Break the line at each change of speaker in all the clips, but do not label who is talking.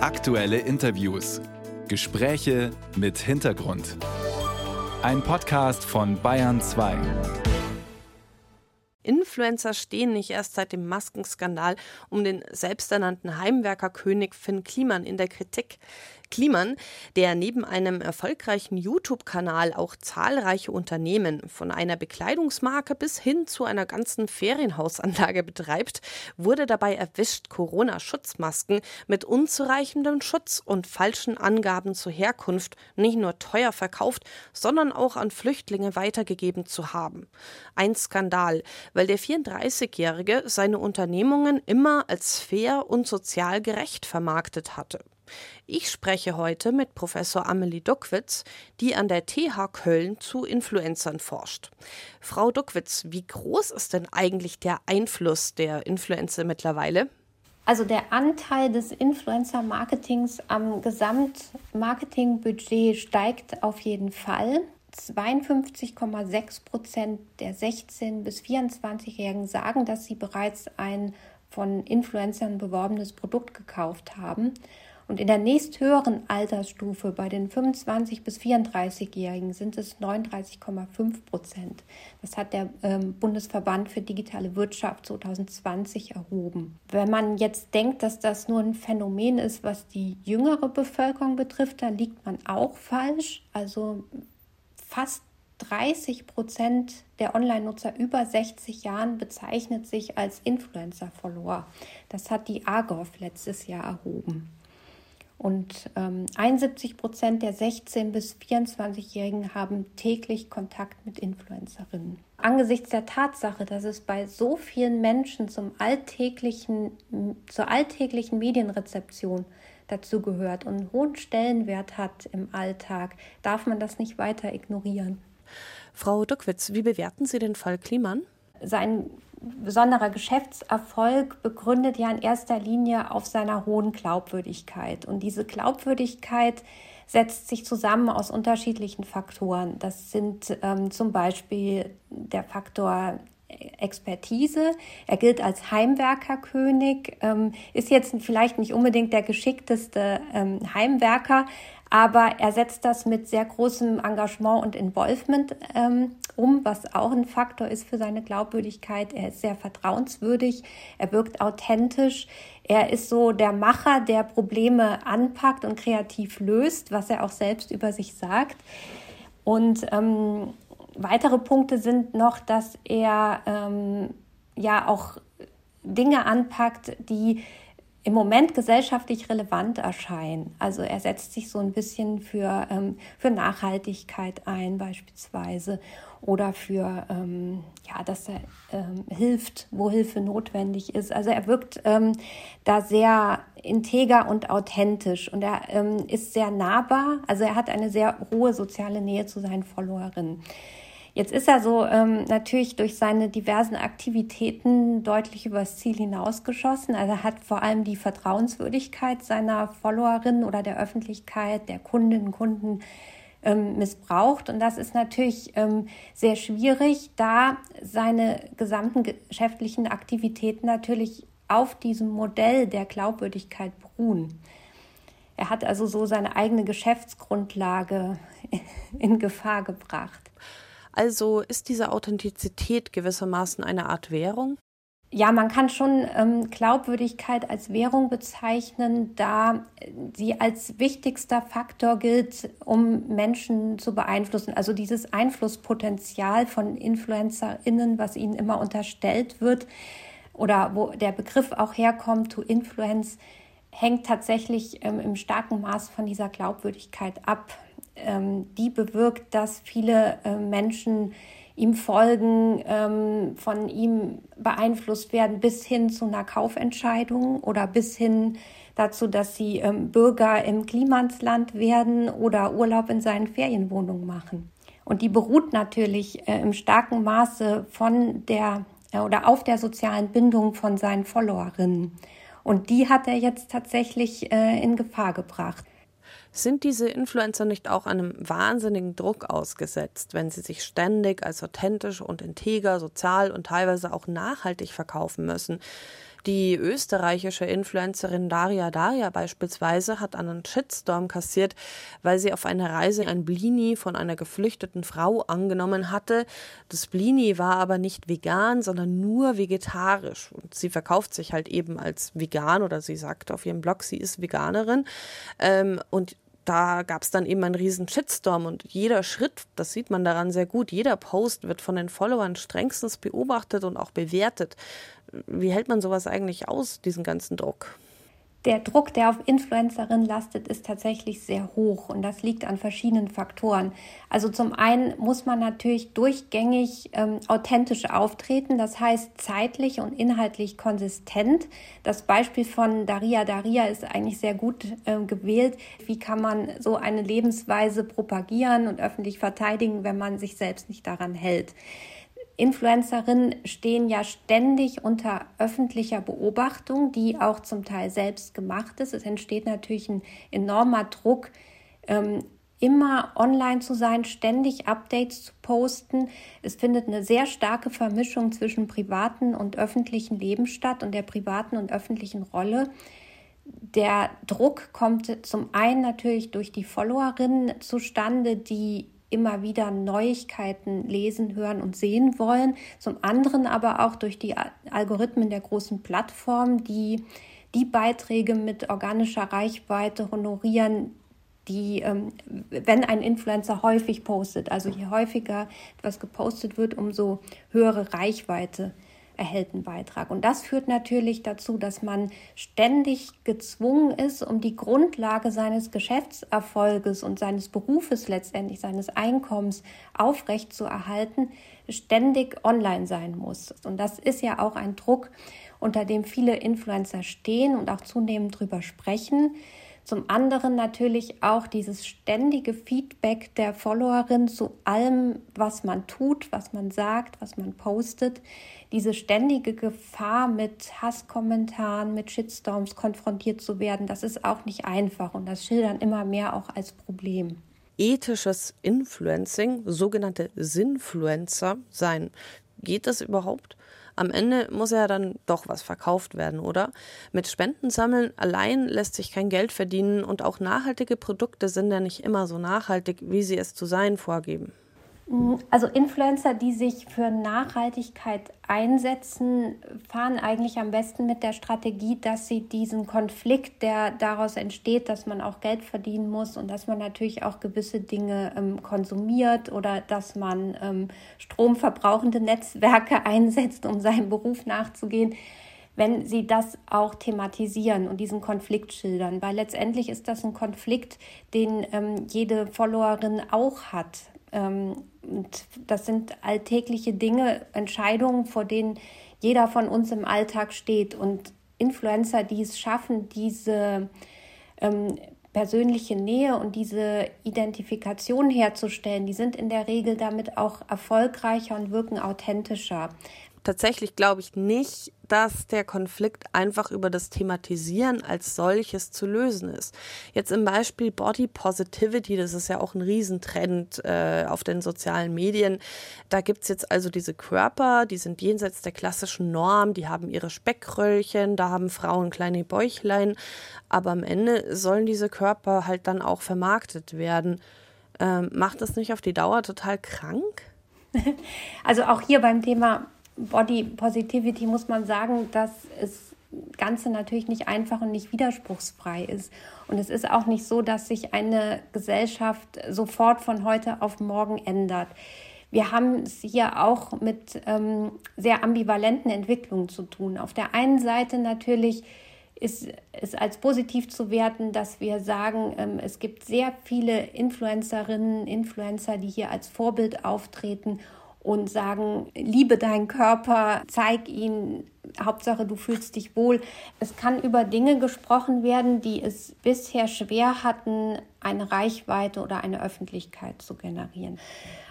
Aktuelle Interviews. Gespräche mit Hintergrund. Ein Podcast von Bayern 2.
Influencer stehen nicht erst seit dem Maskenskandal um den selbsternannten Heimwerkerkönig Finn Kliman in der Kritik. Kliman, der neben einem erfolgreichen YouTube-Kanal auch zahlreiche Unternehmen von einer Bekleidungsmarke bis hin zu einer ganzen Ferienhausanlage betreibt, wurde dabei erwischt, Corona-Schutzmasken mit unzureichendem Schutz und falschen Angaben zur Herkunft nicht nur teuer verkauft, sondern auch an Flüchtlinge weitergegeben zu haben. Ein Skandal, weil der 34-Jährige seine Unternehmungen immer als fair und sozial gerecht vermarktet hatte. Ich spreche heute mit Professor Amelie Duckwitz, die an der TH Köln zu Influencern forscht. Frau Duckwitz, wie groß ist denn eigentlich der Einfluss der Influencer mittlerweile?
Also der Anteil des Influencer-Marketings am Gesamtmarketingbudget steigt auf jeden Fall. 52,6 Prozent der 16- bis 24-Jährigen sagen, dass sie bereits ein von Influencern beworbenes Produkt gekauft haben. Und in der nächsthöheren Altersstufe bei den 25- bis 34-Jährigen sind es 39,5 Prozent. Das hat der ähm, Bundesverband für digitale Wirtschaft 2020 erhoben. Wenn man jetzt denkt, dass das nur ein Phänomen ist, was die jüngere Bevölkerung betrifft, dann liegt man auch falsch. Also fast 30 Prozent der Online-Nutzer über 60 Jahren bezeichnet sich als Influencer-Follower. Das hat die AGOV letztes Jahr erhoben. Und ähm, 71 Prozent der 16- bis 24-Jährigen haben täglich Kontakt mit Influencerinnen. Angesichts der Tatsache, dass es bei so vielen Menschen zum alltäglichen, zur alltäglichen Medienrezeption dazu gehört und einen hohen Stellenwert hat im Alltag, darf man das nicht weiter ignorieren.
Frau Duckwitz, wie bewerten Sie den Fall Kliman?
Sein besonderer Geschäftserfolg begründet ja in erster Linie auf seiner hohen Glaubwürdigkeit. Und diese Glaubwürdigkeit setzt sich zusammen aus unterschiedlichen Faktoren. Das sind ähm, zum Beispiel der Faktor Expertise. Er gilt als Heimwerkerkönig, ähm, ist jetzt vielleicht nicht unbedingt der geschickteste ähm, Heimwerker, aber er setzt das mit sehr großem Engagement und Involvement ähm, um, was auch ein Faktor ist für seine Glaubwürdigkeit. Er ist sehr vertrauenswürdig, er wirkt authentisch, er ist so der Macher, der Probleme anpackt und kreativ löst, was er auch selbst über sich sagt. Und ähm, weitere Punkte sind noch, dass er ähm, ja auch Dinge anpackt, die im Moment gesellschaftlich relevant erscheinen. Also er setzt sich so ein bisschen für, ähm, für Nachhaltigkeit ein beispielsweise oder für, ähm, ja, dass er ähm, hilft, wo Hilfe notwendig ist. Also er wirkt ähm, da sehr integer und authentisch und er ähm, ist sehr nahbar. Also er hat eine sehr hohe soziale Nähe zu seinen Followerinnen. Jetzt ist er so ähm, natürlich durch seine diversen Aktivitäten deutlich übers Ziel hinausgeschossen. Also er hat vor allem die Vertrauenswürdigkeit seiner Followerinnen oder der Öffentlichkeit, der Kundinnen und Kunden ähm, missbraucht. Und das ist natürlich ähm, sehr schwierig, da seine gesamten geschäftlichen Aktivitäten natürlich auf diesem Modell der Glaubwürdigkeit beruhen. Er hat also so seine eigene Geschäftsgrundlage in Gefahr gebracht.
Also ist diese Authentizität gewissermaßen eine Art Währung?
Ja, man kann schon ähm, Glaubwürdigkeit als Währung bezeichnen, da sie als wichtigster Faktor gilt, um Menschen zu beeinflussen. Also dieses Einflusspotenzial von InfluencerInnen, was ihnen immer unterstellt wird oder wo der Begriff auch herkommt, to influence, hängt tatsächlich ähm, im starken Maß von dieser Glaubwürdigkeit ab die bewirkt, dass viele äh, Menschen ihm folgen, ähm, von ihm beeinflusst werden bis hin zu einer Kaufentscheidung oder bis hin dazu, dass sie ähm, Bürger im Klimansland werden oder Urlaub in seinen Ferienwohnungen machen. Und die beruht natürlich äh, im starken Maße von der äh, oder auf der sozialen Bindung von seinen Followerinnen. Und die hat er jetzt tatsächlich in Gefahr gebracht.
Sind diese Influencer nicht auch einem wahnsinnigen Druck ausgesetzt, wenn sie sich ständig als authentisch und integer, sozial und teilweise auch nachhaltig verkaufen müssen? Die österreichische Influencerin Daria Daria beispielsweise hat einen Shitstorm kassiert, weil sie auf einer Reise ein Blini von einer geflüchteten Frau angenommen hatte. Das Blini war aber nicht vegan, sondern nur vegetarisch. Und sie verkauft sich halt eben als vegan oder sie sagt auf ihrem Blog, sie ist Veganerin. Ähm, und da gab es dann eben einen riesen Shitstorm und jeder Schritt, das sieht man daran sehr gut, jeder Post wird von den Followern strengstens beobachtet und auch bewertet. Wie hält man sowas eigentlich aus, diesen ganzen Druck?
Der Druck, der auf Influencerinnen lastet, ist tatsächlich sehr hoch und das liegt an verschiedenen Faktoren. Also zum einen muss man natürlich durchgängig ähm, authentisch auftreten, das heißt zeitlich und inhaltlich konsistent. Das Beispiel von Daria Daria ist eigentlich sehr gut äh, gewählt. Wie kann man so eine Lebensweise propagieren und öffentlich verteidigen, wenn man sich selbst nicht daran hält? Influencerinnen stehen ja ständig unter öffentlicher Beobachtung, die auch zum Teil selbst gemacht ist. Es entsteht natürlich ein enormer Druck, ähm, immer online zu sein, ständig Updates zu posten. Es findet eine sehr starke Vermischung zwischen privaten und öffentlichen Leben statt und der privaten und öffentlichen Rolle. Der Druck kommt zum einen natürlich durch die Followerinnen zustande, die immer wieder Neuigkeiten lesen, hören und sehen wollen. Zum anderen aber auch durch die Algorithmen der großen Plattformen, die die Beiträge mit organischer Reichweite honorieren, die, ähm, wenn ein Influencer häufig postet, also je häufiger etwas gepostet wird, umso höhere Reichweite erhält einen Beitrag. Und das führt natürlich dazu, dass man ständig gezwungen ist, um die Grundlage seines Geschäftserfolges und seines Berufes letztendlich, seines Einkommens aufrecht zu erhalten, ständig online sein muss. Und das ist ja auch ein Druck, unter dem viele Influencer stehen und auch zunehmend drüber sprechen. Zum anderen natürlich auch dieses ständige Feedback der Followerin zu allem, was man tut, was man sagt, was man postet. Diese ständige Gefahr, mit Hasskommentaren, mit Shitstorms konfrontiert zu werden, das ist auch nicht einfach und das schildern immer mehr auch als Problem
ethisches Influencing, sogenannte Sinfluencer sein. Geht das überhaupt? Am Ende muss ja dann doch was verkauft werden, oder? Mit Spendensammeln allein lässt sich kein Geld verdienen und auch nachhaltige Produkte sind ja nicht immer so nachhaltig, wie sie es zu sein vorgeben.
Also Influencer, die sich für Nachhaltigkeit einsetzen, fahren eigentlich am besten mit der Strategie, dass sie diesen Konflikt, der daraus entsteht, dass man auch Geld verdienen muss und dass man natürlich auch gewisse Dinge ähm, konsumiert oder dass man ähm, stromverbrauchende Netzwerke einsetzt, um seinem Beruf nachzugehen, wenn sie das auch thematisieren und diesen Konflikt schildern, weil letztendlich ist das ein Konflikt, den ähm, jede Followerin auch hat. Und das sind alltägliche Dinge, Entscheidungen, vor denen jeder von uns im Alltag steht. Und Influencer, die es schaffen, diese ähm, persönliche Nähe und diese Identifikation herzustellen, die sind in der Regel damit auch erfolgreicher und wirken authentischer
tatsächlich glaube ich nicht, dass der Konflikt einfach über das Thematisieren als solches zu lösen ist. Jetzt im Beispiel Body Positivity, das ist ja auch ein Riesentrend äh, auf den sozialen Medien. Da gibt es jetzt also diese Körper, die sind jenseits der klassischen Norm, die haben ihre Speckröllchen, da haben Frauen kleine Bäuchlein, aber am Ende sollen diese Körper halt dann auch vermarktet werden. Ähm, macht das nicht auf die Dauer total krank?
Also auch hier beim Thema Body Positivity muss man sagen, dass es Ganze natürlich nicht einfach und nicht widerspruchsfrei ist. Und es ist auch nicht so, dass sich eine Gesellschaft sofort von heute auf morgen ändert. Wir haben es hier auch mit ähm, sehr ambivalenten Entwicklungen zu tun. Auf der einen Seite natürlich ist es als positiv zu werten, dass wir sagen, ähm, es gibt sehr viele Influencerinnen, Influencer, die hier als Vorbild auftreten und sagen, liebe deinen Körper, zeig ihn, Hauptsache du fühlst dich wohl. Es kann über Dinge gesprochen werden, die es bisher schwer hatten, eine Reichweite oder eine Öffentlichkeit zu generieren.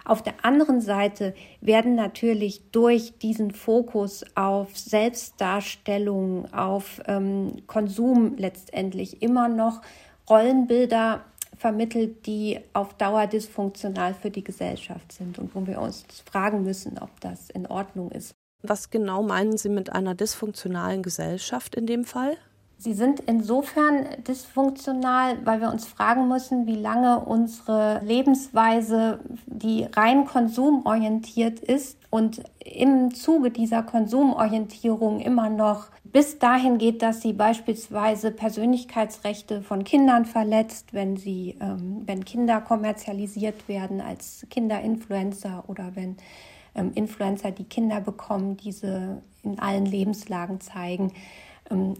Auf der anderen Seite werden natürlich durch diesen Fokus auf Selbstdarstellung, auf ähm, Konsum letztendlich immer noch Rollenbilder vermittelt, die auf Dauer dysfunktional für die Gesellschaft sind und wo wir uns fragen müssen, ob das in Ordnung ist.
Was genau meinen Sie mit einer dysfunktionalen Gesellschaft in dem Fall?
Sie sind insofern dysfunktional, weil wir uns fragen müssen, wie lange unsere Lebensweise, die rein konsumorientiert ist und im Zuge dieser Konsumorientierung immer noch bis dahin geht, dass sie beispielsweise Persönlichkeitsrechte von Kindern verletzt, wenn sie, ähm, wenn Kinder kommerzialisiert werden als Kinderinfluencer oder wenn ähm, Influencer, die Kinder bekommen, diese in allen Lebenslagen zeigen. Ähm,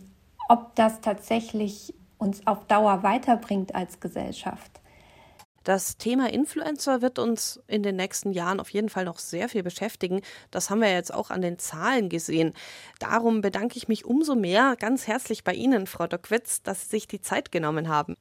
ob das tatsächlich uns auf Dauer weiterbringt als Gesellschaft.
Das Thema Influencer wird uns in den nächsten Jahren auf jeden Fall noch sehr viel beschäftigen. Das haben wir jetzt auch an den Zahlen gesehen. Darum bedanke ich mich umso mehr ganz herzlich bei Ihnen, Frau Dockwitz, dass Sie sich die Zeit genommen haben.